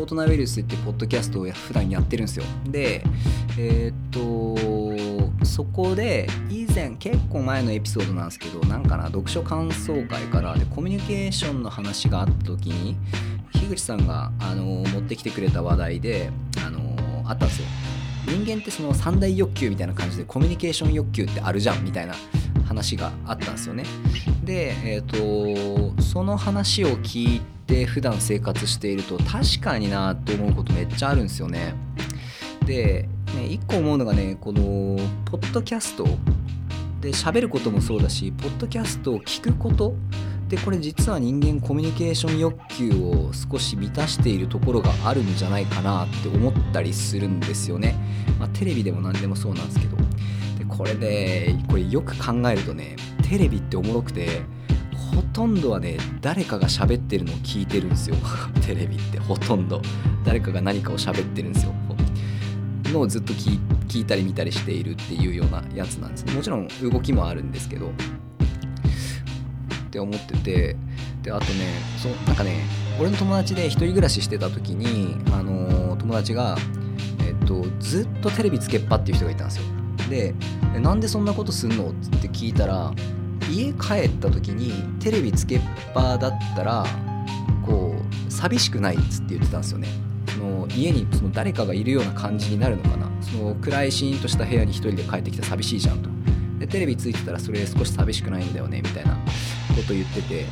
大人ウイルスっていうポッドキャストを普段やってるんですよ。でえー、っとそこで以前結構前のエピソードなんですけどなんかな読書感想会からでコミュニケーションの話があった時に樋口さんがあの持ってきてくれた話題であのあったんですよ。人間ってその三大欲求みたいな感じでコミュニケーション欲求ってあるじゃんみたいな。話があったんですよね。でえ、ー、とその話を聞いて普段生活していると確かになと思うことめっちゃあるんですよね。でね個思うのがねこのポッドキャスト。で喋ることもそうだしポッドキャストを聞くこと。でこれ実は人間コミュニケーション欲求を少し満たしているところがあるんじゃないかなって思ったりするんですよね、まあ、テレビでも何でもそうなんですけど。これでこれよく考えるとねテレビっておもろくてほとんどはね誰かが喋ってるのを聞いてるんですよ。テレビってほとんど。誰かが何かを喋ってるんですよ。のをずっと聞いたり見たりしているっていうようなやつなんです。もちろん動きもあるんですけど。って思ってて。であとねそなんかね俺の友達で1人暮らししてた時に、あのー、友達が、えっと、ずっとテレビつけっぱっていう人がいたんですよ。でなんでそんなことすんの？って聞いたら家帰った時にテレビつけっぱだったらこう寂しくないっつって言ってたんですよね。その家にその誰かがいるような感じになるのかな。その暗いシーンとした部屋に1人で帰ってきて寂しいじゃんと。でテレビついてたらそれ少し寂しくないんだよねみたいなこと言ってて。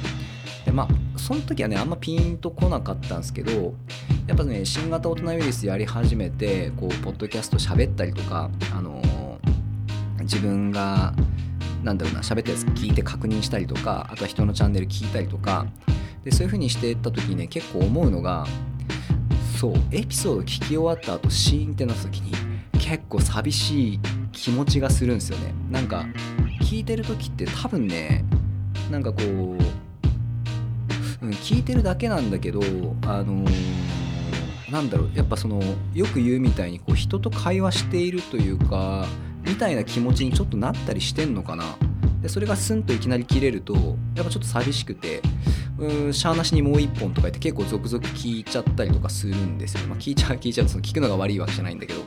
でまあその時はねあんまピンとこなかったんですけどやっぱね新型大人ウイルスやり始めてこうポッドキャスト喋ったりとかあの、自分がなんだろうな喋ったやつ聞いて確認したりとかあとは人のチャンネル聞いたりとかでそういう風にしてった時にね結構思うのがそうエピソード聞き終わった後シーンってなった時に結構寂しい気持ちがするんですよね。なんか聞いてる時って多分ねなんかこう、うん、聞いてるだけなんだけどあのー、なんだろうやっぱそのよく言うみたいにこう人と会話しているというかみたいな気持ちにちょっとなったりしてんのかな。でそれがスンといきなり切れるとやっぱちょっと寂しくてうんしゃーなしにもう一本とか言って結構続々聞いちゃったりとかするんですよ、まあ、聞いちゃう 聞いちゃうその聞くのが悪いわけじゃないんだけど。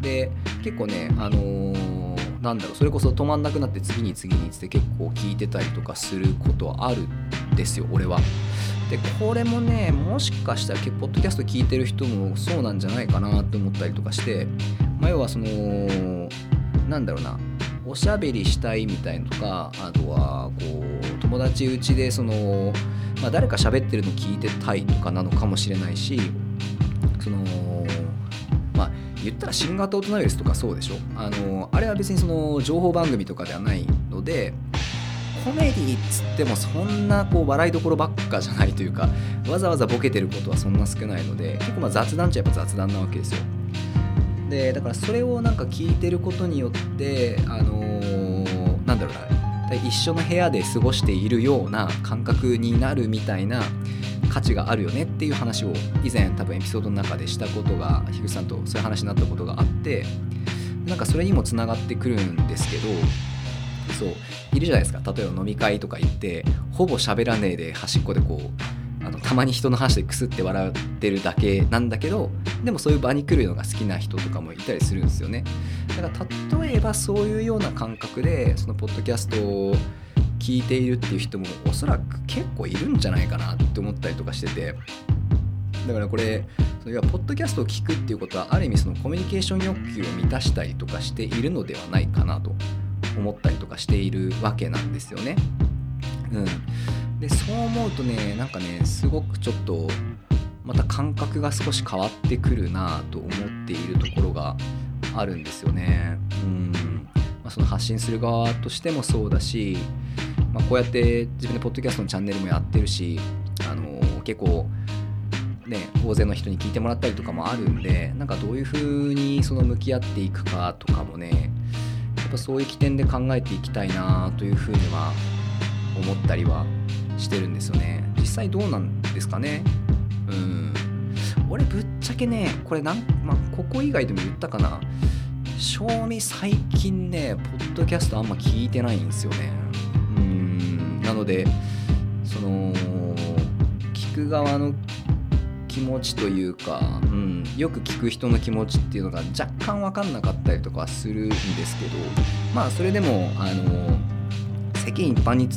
で結構ねあのーなんだろうそれこそ止まんなくなって次に次にって結構聞いてたりとかすることはあるんですよ俺は。でこれもねもしかしたらポッドキャスト聞いてる人もそうなんじゃないかなって思ったりとかして、まあ、要はそのなんだろうな。おしゃべりしたいみたいのとかあとはこう友達うちでその、まあ、誰か喋ってるの聞いてたいとかなのかもしれないしそのま言ったら新型大人ウイルスとかそうでしょ？あのあれは別にその情報番組とかではないのでコメディっつってもそんなこう笑いどころばっかじゃないというかわざわざボケてることはそんな少ないので結構まあ雑談っちゃやっぱ雑談なわけですよ。でだからそれをなんか聞いてることによってあのー、なんだろうな一緒の部屋で過ごしているような感覚になるみたいな価値があるよねっていう話を以前多分エピソードの中でしたことが樋口さんとそういう話になったことがあってなんかそれにもつながってくるんですけどそういるじゃないですか。例えば飲み会とか行ってほぼ喋らねえで端っこでこうあのたまに人の話でクスって笑ってるだけなんだけどでもそういう場に来るのが好きな人とかもいたりするんですよね。だから例えばそういうような感覚でそのポッドキャストを聞いているっていう人もおそらく結構いるんじゃないかなって思ったりとかしてて。だからこれそれはポッドキャストを聞くっていうことはある意味そのコミュニケーション欲求を満たしたりとかしているのではないかなと思ったりとかしているわけなんですよね。うん、でそう思うとねなんかねすごくちょっとまた感覚が少し変わってくるなと思っているところがあるんですよね。うんまあ、その発信する側としてもそうだしまあ、こうやって自分でポッドキャストのチャンネルもやってるし、あのー、結構ね大勢の人に聞いてもらったりとかもあるんでなんかどういうふうにその向き合っていくかとかもねやっぱそういう起点で考えていきたいなというふうには思ったりはしてるんですよね。実際どうなんですかね。うん。俺ぶっちゃけねこれなん、まあ、ここ以外でも言ったかな。賞味最近ねポッドキャストあんま聞いてないんですよね。うん。なのでその聞く側の気持ちというか、うん、よく聞く人の気持ちっていうのが若干分かんなかったりとかするんですけどまあそれでもあの世間一般に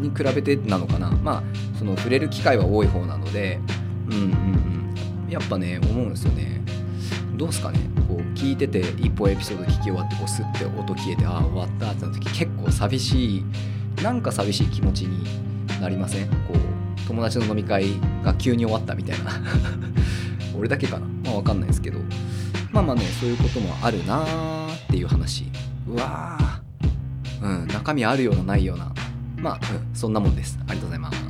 に比べてなのかな。まあその触れる機会は多い方なのでうんうんうん。やっぱね思うんですよね。どうすかね。こう聞いてて一歩エピソード聞き終わってこうスッて音消えてああ終わったってなった時結構寂しいなんか寂しい気持ちになりません？こう友達の飲み会が急に終わったみたいな。俺だけかな。まあ分かんないですけど。まあまあねそういうこともあるなーっていう話。うわー。うん中身あるようなないような。まあ、うん、そんなもんです。ありがとうございます